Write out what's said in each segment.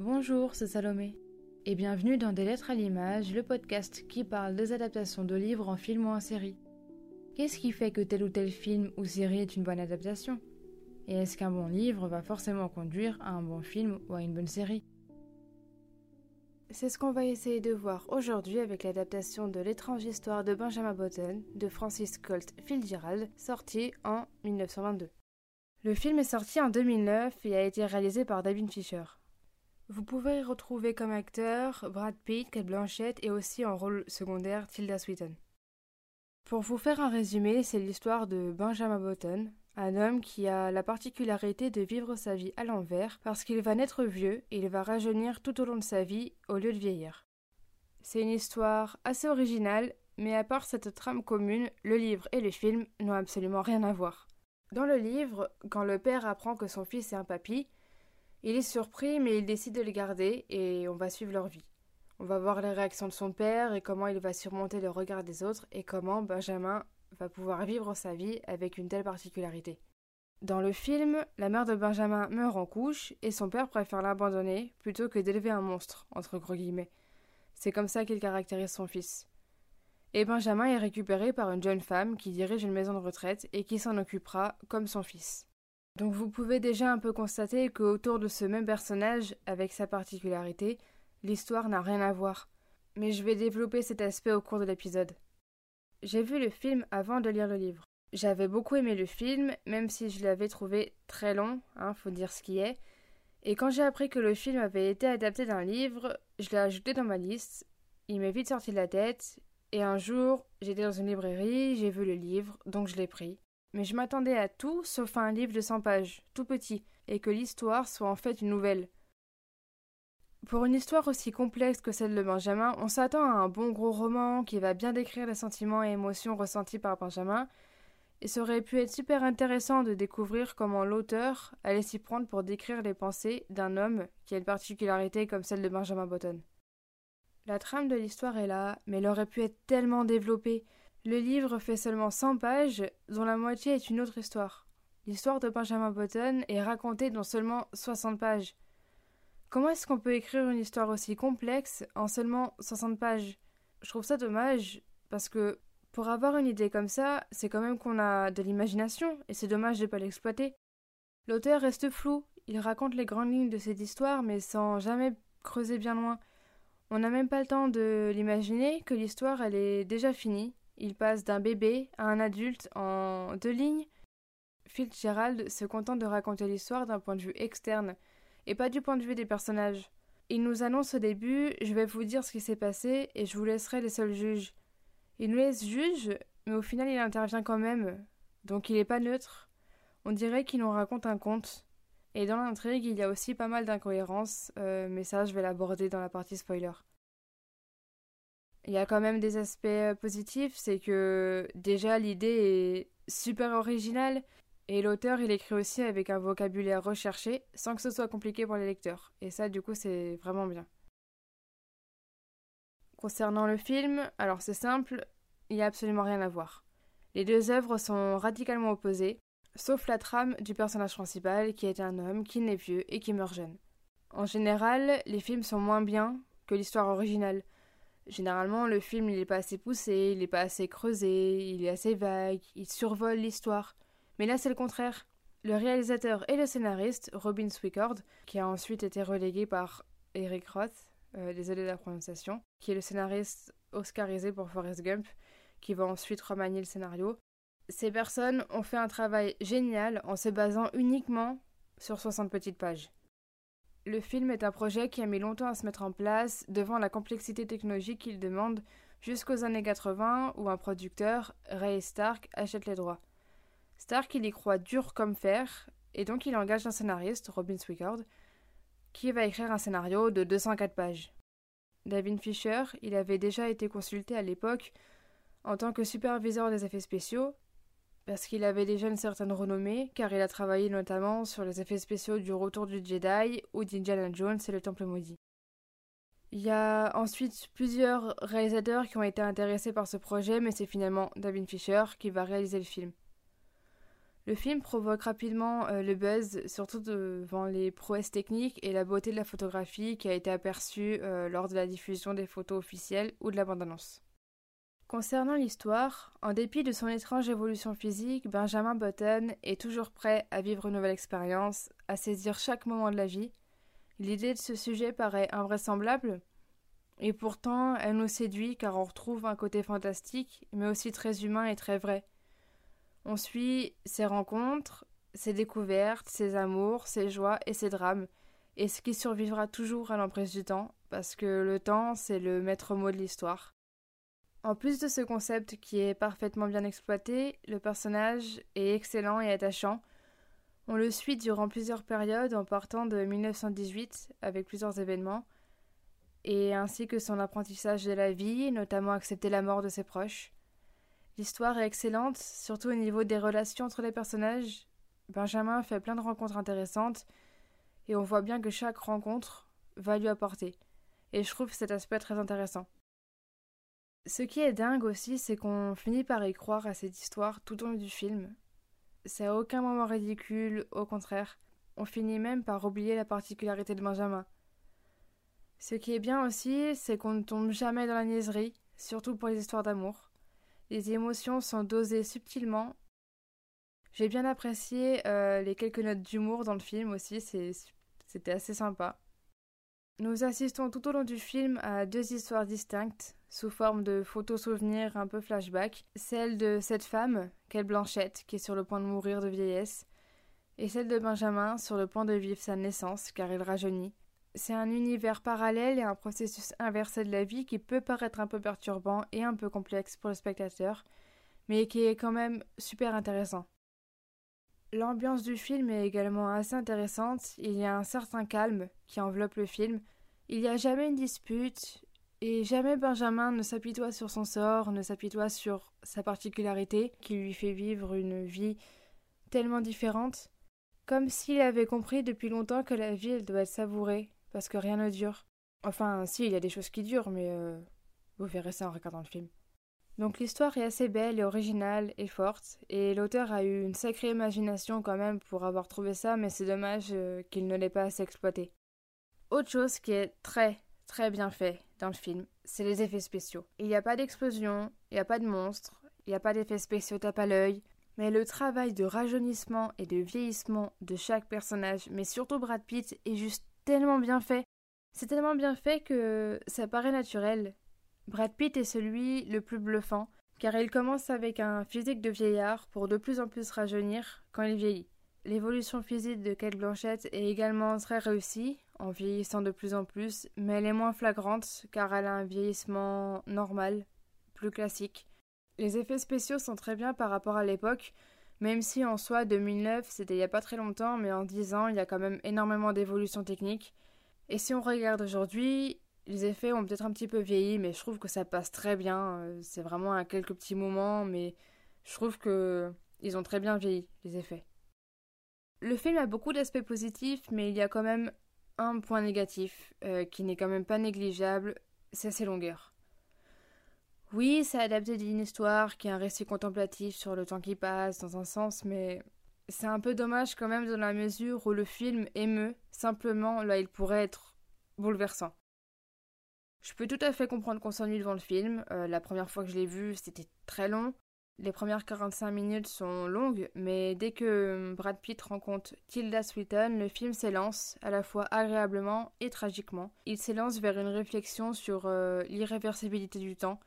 Bonjour, c'est Salomé. Et bienvenue dans Des Lettres à l'image, le podcast qui parle des adaptations de livres en film ou en série. Qu'est-ce qui fait que tel ou tel film ou série est une bonne adaptation? Et est-ce qu'un bon livre va forcément conduire à un bon film ou à une bonne série? C'est ce qu'on va essayer de voir aujourd'hui avec l'adaptation de L'étrange histoire de Benjamin Button de Francis Colt Fitzgerald, sorti en 1922. Le film est sorti en 2009 et a été réalisé par David Fisher. Vous pouvez retrouver comme acteurs Brad Pitt, Kate Blanchett et aussi en rôle secondaire Tilda Swinton. Pour vous faire un résumé, c'est l'histoire de Benjamin Button, un homme qui a la particularité de vivre sa vie à l'envers parce qu'il va naître vieux et il va rajeunir tout au long de sa vie au lieu de vieillir. C'est une histoire assez originale, mais à part cette trame commune, le livre et le film n'ont absolument rien à voir. Dans le livre, quand le père apprend que son fils est un papy, il est surpris, mais il décide de les garder et on va suivre leur vie. On va voir les réactions de son père et comment il va surmonter le regard des autres et comment Benjamin va pouvoir vivre sa vie avec une telle particularité. Dans le film, la mère de Benjamin meurt en couche et son père préfère l'abandonner plutôt que d'élever un monstre, entre gros guillemets. C'est comme ça qu'il caractérise son fils. Et Benjamin est récupéré par une jeune femme qui dirige une maison de retraite et qui s'en occupera comme son fils. Donc vous pouvez déjà un peu constater qu'autour de ce même personnage, avec sa particularité, l'histoire n'a rien à voir. Mais je vais développer cet aspect au cours de l'épisode. J'ai vu le film avant de lire le livre. J'avais beaucoup aimé le film, même si je l'avais trouvé très long, hein, faut dire ce qui est. Et quand j'ai appris que le film avait été adapté d'un livre, je l'ai ajouté dans ma liste. Il m'est vite sorti de la tête. Et un jour, j'étais dans une librairie, j'ai vu le livre, donc je l'ai pris mais je m'attendais à tout sauf à un livre de 100 pages, tout petit, et que l'histoire soit en fait une nouvelle. Pour une histoire aussi complexe que celle de Benjamin, on s'attend à un bon gros roman qui va bien décrire les sentiments et émotions ressentis par Benjamin, et ça aurait pu être super intéressant de découvrir comment l'auteur allait s'y prendre pour décrire les pensées d'un homme qui a une particularité comme celle de Benjamin Button. La trame de l'histoire est là, mais elle aurait pu être tellement développée, le livre fait seulement 100 pages, dont la moitié est une autre histoire. L'histoire de Benjamin Button est racontée dans seulement 60 pages. Comment est-ce qu'on peut écrire une histoire aussi complexe en seulement 60 pages? Je trouve ça dommage, parce que pour avoir une idée comme ça, c'est quand même qu'on a de l'imagination, et c'est dommage de ne pas l'exploiter. L'auteur reste flou, il raconte les grandes lignes de cette histoire, mais sans jamais creuser bien loin. On n'a même pas le temps de l'imaginer que l'histoire elle est déjà finie, il passe d'un bébé à un adulte en deux lignes. Fitzgerald se contente de raconter l'histoire d'un point de vue externe et pas du point de vue des personnages. Il nous annonce au début Je vais vous dire ce qui s'est passé et je vous laisserai les seuls juges. Il nous laisse juge, mais au final il intervient quand même, donc il n'est pas neutre. On dirait qu'il nous raconte un conte. Et dans l'intrigue, il y a aussi pas mal d'incohérences, euh, mais ça je vais l'aborder dans la partie spoiler. Il y a quand même des aspects euh, positifs, c'est que déjà l'idée est super originale et l'auteur il écrit aussi avec un vocabulaire recherché sans que ce soit compliqué pour les lecteurs. Et ça du coup c'est vraiment bien. Concernant le film, alors c'est simple, il n'y a absolument rien à voir. Les deux œuvres sont radicalement opposées, sauf la trame du personnage principal qui est un homme qui naît vieux et qui meurt jeune. En général, les films sont moins bien que l'histoire originale. Généralement, le film il est pas assez poussé, il est pas assez creusé, il est assez vague, il survole l'histoire. Mais là, c'est le contraire. Le réalisateur et le scénariste, Robin Swickard, qui a ensuite été relégué par Eric Roth, euh, désolé de la prononciation, qui est le scénariste oscarisé pour Forrest Gump, qui va ensuite remanier le scénario. Ces personnes ont fait un travail génial en se basant uniquement sur 60 petites pages. Le film est un projet qui a mis longtemps à se mettre en place devant la complexité technologique qu'il demande jusqu'aux années 80 où un producteur, Ray Stark, achète les droits. Stark il y croit dur comme fer et donc il engage un scénariste, Robin Swickard, qui va écrire un scénario de 204 pages. David Fisher, il avait déjà été consulté à l'époque en tant que superviseur des effets spéciaux parce qu'il avait déjà une certaine renommée, car il a travaillé notamment sur les effets spéciaux du Retour du Jedi ou d'Indiana Jones et le Temple maudit. Il y a ensuite plusieurs réalisateurs qui ont été intéressés par ce projet, mais c'est finalement David Fisher qui va réaliser le film. Le film provoque rapidement euh, le buzz, surtout devant les prouesses techniques et la beauté de la photographie qui a été aperçue euh, lors de la diffusion des photos officielles ou de la bande-annonce. Concernant l'histoire, en dépit de son étrange évolution physique, Benjamin Button est toujours prêt à vivre une nouvelle expérience, à saisir chaque moment de la vie. L'idée de ce sujet paraît invraisemblable, et pourtant elle nous séduit car on retrouve un côté fantastique, mais aussi très humain et très vrai. On suit ses rencontres, ses découvertes, ses amours, ses joies et ses drames, et ce qui survivra toujours à l'emprise du temps, parce que le temps, c'est le maître mot de l'histoire. En plus de ce concept qui est parfaitement bien exploité, le personnage est excellent et attachant. On le suit durant plusieurs périodes en partant de 1918 avec plusieurs événements, et ainsi que son apprentissage de la vie, notamment accepter la mort de ses proches. L'histoire est excellente, surtout au niveau des relations entre les personnages. Benjamin fait plein de rencontres intéressantes et on voit bien que chaque rencontre va lui apporter. Et je trouve cet aspect très intéressant. Ce qui est dingue aussi, c'est qu'on finit par y croire à cette histoire tout au long du film. C'est à aucun moment ridicule, au contraire. On finit même par oublier la particularité de Benjamin. Ce qui est bien aussi, c'est qu'on ne tombe jamais dans la niaiserie, surtout pour les histoires d'amour. Les émotions sont dosées subtilement. J'ai bien apprécié euh, les quelques notes d'humour dans le film aussi, c'était assez sympa. Nous assistons tout au long du film à deux histoires distinctes, sous forme de photos souvenirs un peu flashback. Celle de cette femme, Quelle Blanchette, qui est sur le point de mourir de vieillesse, et celle de Benjamin, sur le point de vivre sa naissance, car il rajeunit. C'est un univers parallèle et un processus inversé de la vie qui peut paraître un peu perturbant et un peu complexe pour le spectateur, mais qui est quand même super intéressant. L'ambiance du film est également assez intéressante, il y a un certain calme qui enveloppe le film, il n'y a jamais une dispute, et jamais Benjamin ne s'apitoie sur son sort, ne s'apitoie sur sa particularité, qui lui fait vivre une vie tellement différente, comme s'il avait compris depuis longtemps que la vie elle doit être savourée, parce que rien ne dure. Enfin, si, il y a des choses qui durent, mais euh, vous verrez ça en regardant le film. Donc l'histoire est assez belle et originale et forte, et l'auteur a eu une sacrée imagination quand même pour avoir trouvé ça, mais c'est dommage euh, qu'il ne l'ait pas assez exploité. Autre chose qui est très très bien fait le film, c'est les effets spéciaux. Il n'y a pas d'explosion, il n'y a pas de monstres, il n'y a pas d'effets spéciaux tape à l'œil, mais le travail de rajeunissement et de vieillissement de chaque personnage, mais surtout Brad Pitt, est juste tellement bien fait. C'est tellement bien fait que ça paraît naturel. Brad Pitt est celui le plus bluffant, car il commence avec un physique de vieillard pour de plus en plus rajeunir quand il vieillit. L'évolution physique de Kate Blanchett est également très réussie, en vieillissant de plus en plus, mais elle est moins flagrante car elle a un vieillissement normal, plus classique. Les effets spéciaux sont très bien par rapport à l'époque, même si en soi 2009 c'était il n'y a pas très longtemps, mais en 10 ans il y a quand même énormément d'évolutions techniques. Et si on regarde aujourd'hui, les effets ont peut-être un petit peu vieilli, mais je trouve que ça passe très bien. Euh, c'est vraiment à quelques petits moments, mais je trouve que ils ont très bien vieilli les effets. Le film a beaucoup d'aspects positifs, mais il y a quand même un point négatif euh, qui n'est quand même pas négligeable, c'est ses longueurs. Oui, c'est adapté d'une histoire qui est un récit contemplatif sur le temps qui passe dans un sens, mais c'est un peu dommage quand même dans la mesure où le film émeut, simplement là il pourrait être bouleversant. Je peux tout à fait comprendre qu'on s'ennuie devant le film, euh, la première fois que je l'ai vu c'était très long, les premières 45 minutes sont longues, mais dès que Brad Pitt rencontre Tilda Swinton, le film s'élance, à la fois agréablement et tragiquement. Il s'élance vers une réflexion sur euh, l'irréversibilité du temps,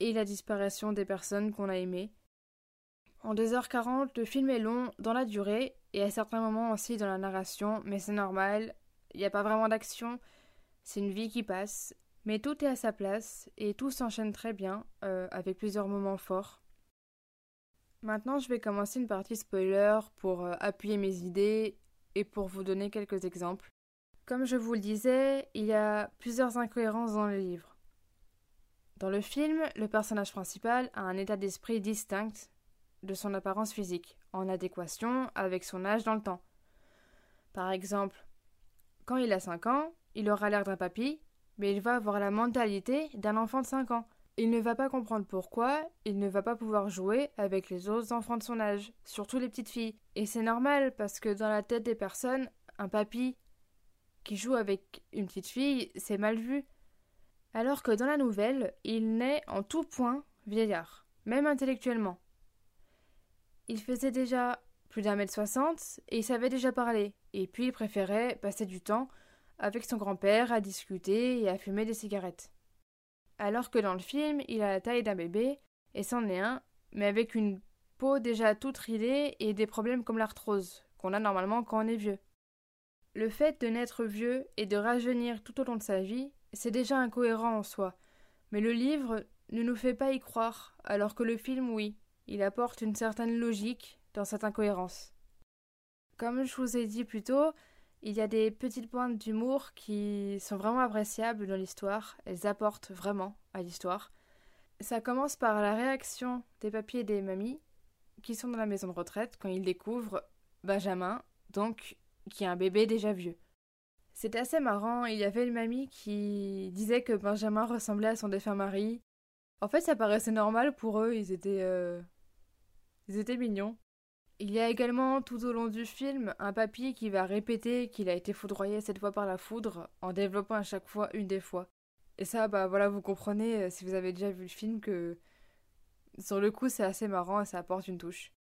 et la disparition des personnes qu'on a aimées. En 2h40, le film est long dans la durée et à certains moments aussi dans la narration, mais c'est normal, il n'y a pas vraiment d'action, c'est une vie qui passe, mais tout est à sa place et tout s'enchaîne très bien, euh, avec plusieurs moments forts. Maintenant, je vais commencer une partie spoiler pour euh, appuyer mes idées et pour vous donner quelques exemples. Comme je vous le disais, il y a plusieurs incohérences dans le livre. Dans le film, le personnage principal a un état d'esprit distinct de son apparence physique, en adéquation avec son âge dans le temps. Par exemple, quand il a 5 ans, il aura l'air d'un papy, mais il va avoir la mentalité d'un enfant de 5 ans. Il ne va pas comprendre pourquoi il ne va pas pouvoir jouer avec les autres enfants de son âge, surtout les petites filles. Et c'est normal parce que dans la tête des personnes, un papy qui joue avec une petite fille, c'est mal vu. Alors que dans la nouvelle, il naît en tout point vieillard, même intellectuellement. Il faisait déjà plus d'un mètre soixante et il savait déjà parler, et puis il préférait passer du temps avec son grand-père à discuter et à fumer des cigarettes alors que dans le film, il a la taille d'un bébé, et c'en est un, mais avec une peau déjà toute ridée et des problèmes comme l'arthrose, qu'on a normalement quand on est vieux. Le fait de naître vieux et de rajeunir tout au long de sa vie, c'est déjà incohérent en soi, mais le livre ne nous fait pas y croire, alors que le film, oui, il apporte une certaine logique dans cette incohérence. Comme je vous ai dit plus tôt, il y a des petites pointes d'humour qui sont vraiment appréciables dans l'histoire, elles apportent vraiment à l'histoire. Ça commence par la réaction des papiers et des mamies qui sont dans la maison de retraite quand ils découvrent Benjamin, donc qui est un bébé déjà vieux. C'était assez marrant, il y avait une mamie qui disait que Benjamin ressemblait à son défunt mari. En fait, ça paraissait normal pour eux, ils étaient euh... ils étaient mignons. Il y a également tout au long du film un papy qui va répéter qu'il a été foudroyé cette fois par la foudre en développant à chaque fois une des fois. Et ça, bah voilà, vous comprenez euh, si vous avez déjà vu le film que sur le coup c'est assez marrant et ça apporte une touche.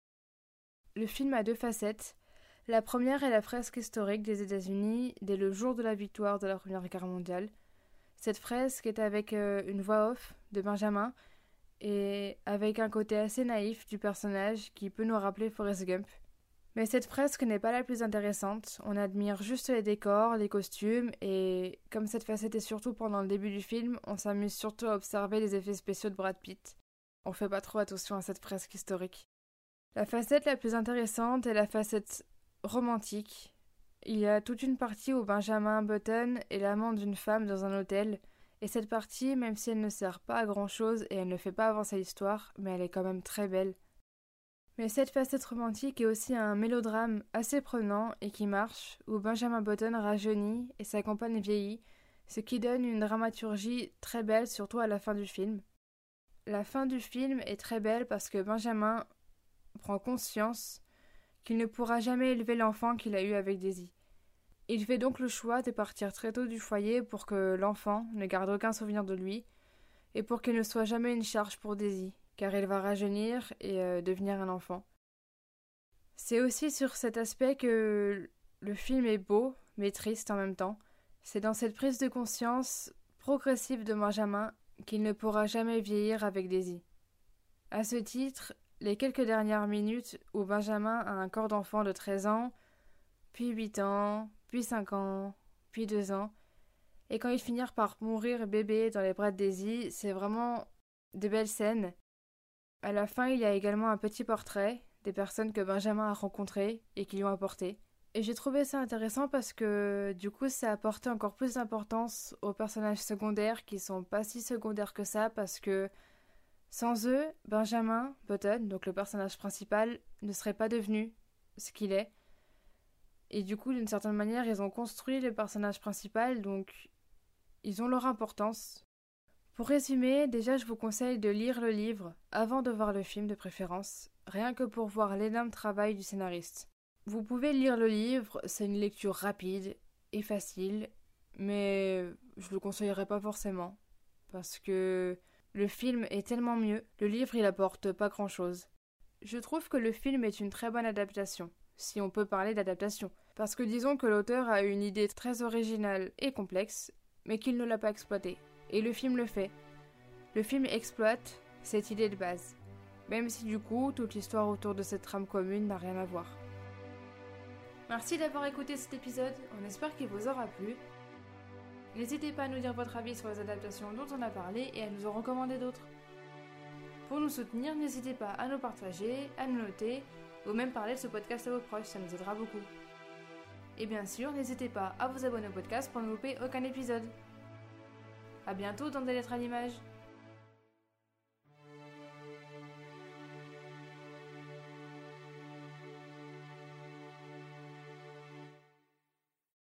Le film a deux facettes. La première est la fresque historique des États-Unis dès le jour de la victoire de la Première Guerre mondiale. Cette fresque est avec euh, une voix off de Benjamin et avec un côté assez naïf du personnage qui peut nous rappeler Forrest Gump. Mais cette fresque n'est pas la plus intéressante, on admire juste les décors, les costumes, et comme cette facette est surtout pendant le début du film, on s'amuse surtout à observer les effets spéciaux de Brad Pitt. On fait pas trop attention à cette fresque historique. La facette la plus intéressante est la facette romantique. Il y a toute une partie où Benjamin Button est l'amant d'une femme dans un hôtel, et cette partie, même si elle ne sert pas à grand chose et elle ne fait pas avancer l'histoire, mais elle est quand même très belle. Mais cette facette romantique est aussi un mélodrame assez prenant et qui marche, où Benjamin Button rajeunit et sa compagne vieillit, ce qui donne une dramaturgie très belle, surtout à la fin du film. La fin du film est très belle parce que Benjamin prend conscience qu'il ne pourra jamais élever l'enfant qu'il a eu avec Daisy. Il fait donc le choix de partir très tôt du foyer pour que l'enfant ne garde aucun souvenir de lui et pour qu'il ne soit jamais une charge pour Daisy, car il va rajeunir et euh, devenir un enfant. C'est aussi sur cet aspect que le film est beau, mais triste en même temps. C'est dans cette prise de conscience progressive de Benjamin qu'il ne pourra jamais vieillir avec Daisy. À ce titre, les quelques dernières minutes où Benjamin a un corps d'enfant de 13 ans, puis 8 ans, puis cinq ans, puis deux ans. Et quand ils finirent par mourir bébé dans les bras de Daisy, c'est vraiment des belles scènes. À la fin, il y a également un petit portrait des personnes que Benjamin a rencontrées et qui lui ont apporté. Et j'ai trouvé ça intéressant parce que du coup, ça a apporté encore plus d'importance aux personnages secondaires qui sont pas si secondaires que ça parce que sans eux, Benjamin Button, donc le personnage principal, ne serait pas devenu ce qu'il est. Et du coup, d'une certaine manière, ils ont construit le personnage principal, donc ils ont leur importance. Pour résumer, déjà je vous conseille de lire le livre avant de voir le film de préférence, rien que pour voir l'énorme travail du scénariste. Vous pouvez lire le livre, c'est une lecture rapide et facile, mais je le conseillerais pas forcément, parce que le film est tellement mieux, le livre il apporte pas grand chose. Je trouve que le film est une très bonne adaptation si on peut parler d'adaptation. Parce que disons que l'auteur a une idée très originale et complexe, mais qu'il ne l'a pas exploitée. Et le film le fait. Le film exploite cette idée de base, même si du coup toute l'histoire autour de cette trame commune n'a rien à voir. Merci d'avoir écouté cet épisode, on espère qu'il vous aura plu. N'hésitez pas à nous dire votre avis sur les adaptations dont on a parlé et à nous en recommander d'autres. Pour nous soutenir, n'hésitez pas à nous partager, à nous noter ou même parler de ce podcast à vos proches, ça nous aidera beaucoup. Et bien sûr, n'hésitez pas à vous abonner au podcast pour ne louper aucun épisode. A bientôt dans des lettres à l'image.